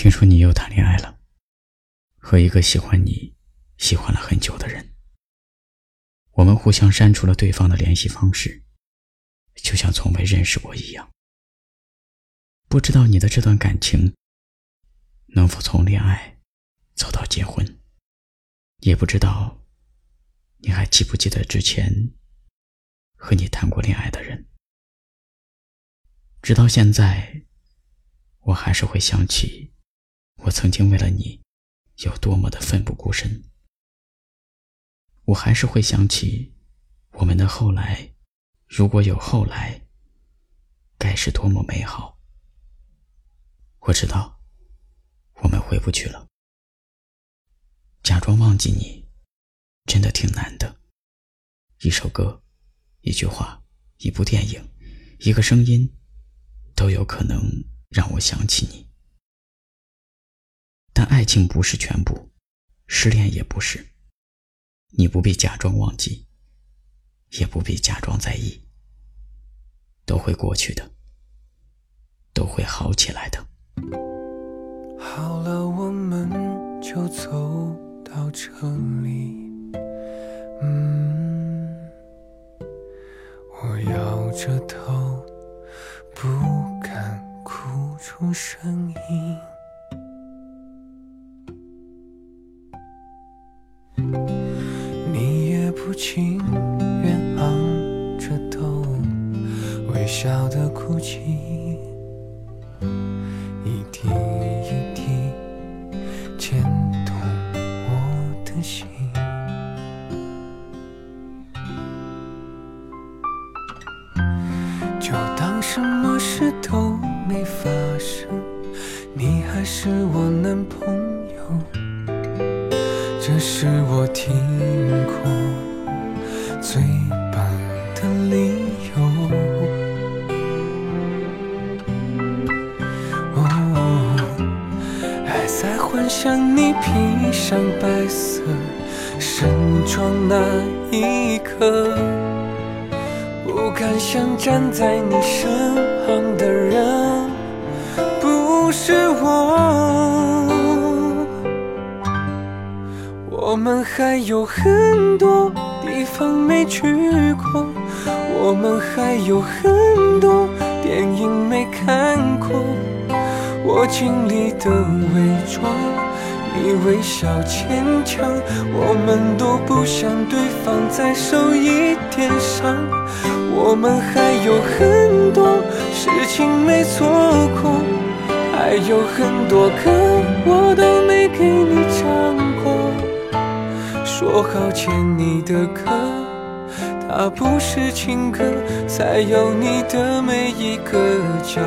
听说你又谈恋爱了，和一个喜欢你、喜欢了很久的人。我们互相删除了对方的联系方式，就像从未认识过一样。不知道你的这段感情能否从恋爱走到结婚，也不知道你还记不记得之前和你谈过恋爱的人。直到现在，我还是会想起我曾经为了你有多么的奋不顾身。我还是会想起我们的后来，如果有后来，该是多么美好。我知道我们回不去了，假装忘记你，真的挺难的。一首歌，一句话，一部电影，一个声音。都有可能让我想起你，但爱情不是全部，失恋也不是。你不必假装忘记，也不必假装在意，都会过去的，都会好起来的。好了，我们就走到这里。嗯，我摇着头。不敢哭出声音，你也不情愿昂着头，微笑的哭泣，一滴一滴牵动我的心。就当什么事都没发生，你还是我男朋友，是我听过最棒的理由。哦，还在幻想你披上白色盛装那一刻。不敢想站在你身旁的人不是我，我们还有很多地方没去过，我们还有很多电影没看过，我尽力的伪装，你微笑坚强，我们都不想对方再受一点伤。我们还有很多事情没错过，还有很多歌我都说好欠你的歌，它不是情歌，在有你的每一个角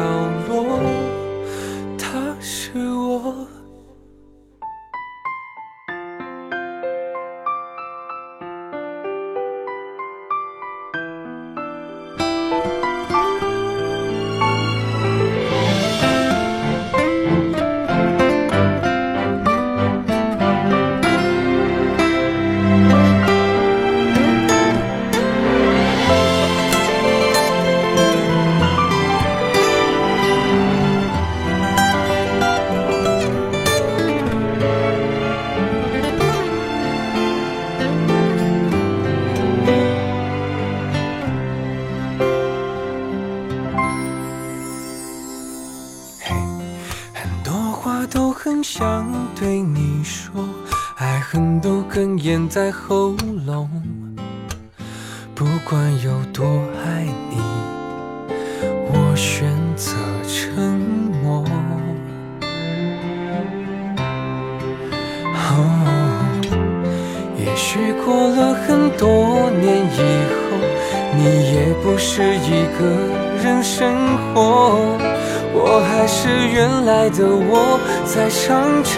落，它是我。哽咽在喉咙。不管有多爱你，我选择沉默。哦，也许过了很多年以后，你也不是一个人生活。我还是原来的我，在唱着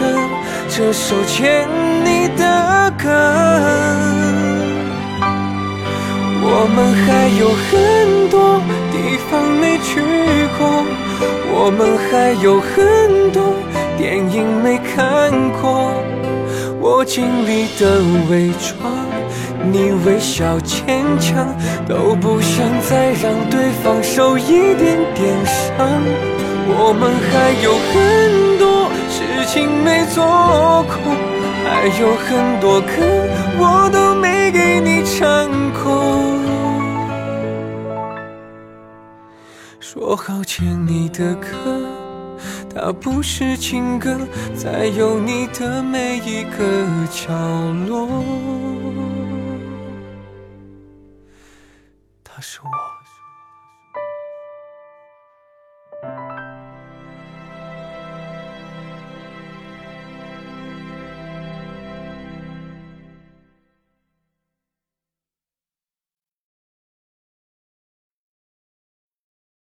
这首牵你的歌。我们还有很多地方没去过，我们还有很多电影没看过。我尽力的伪装，你微笑坚强，都不想再让对方受一点点伤。我们还有很多事情没做过，还有很多歌我都没给你唱过。说好牵你的歌，它不是情歌，在有你的每一个角落，它是我。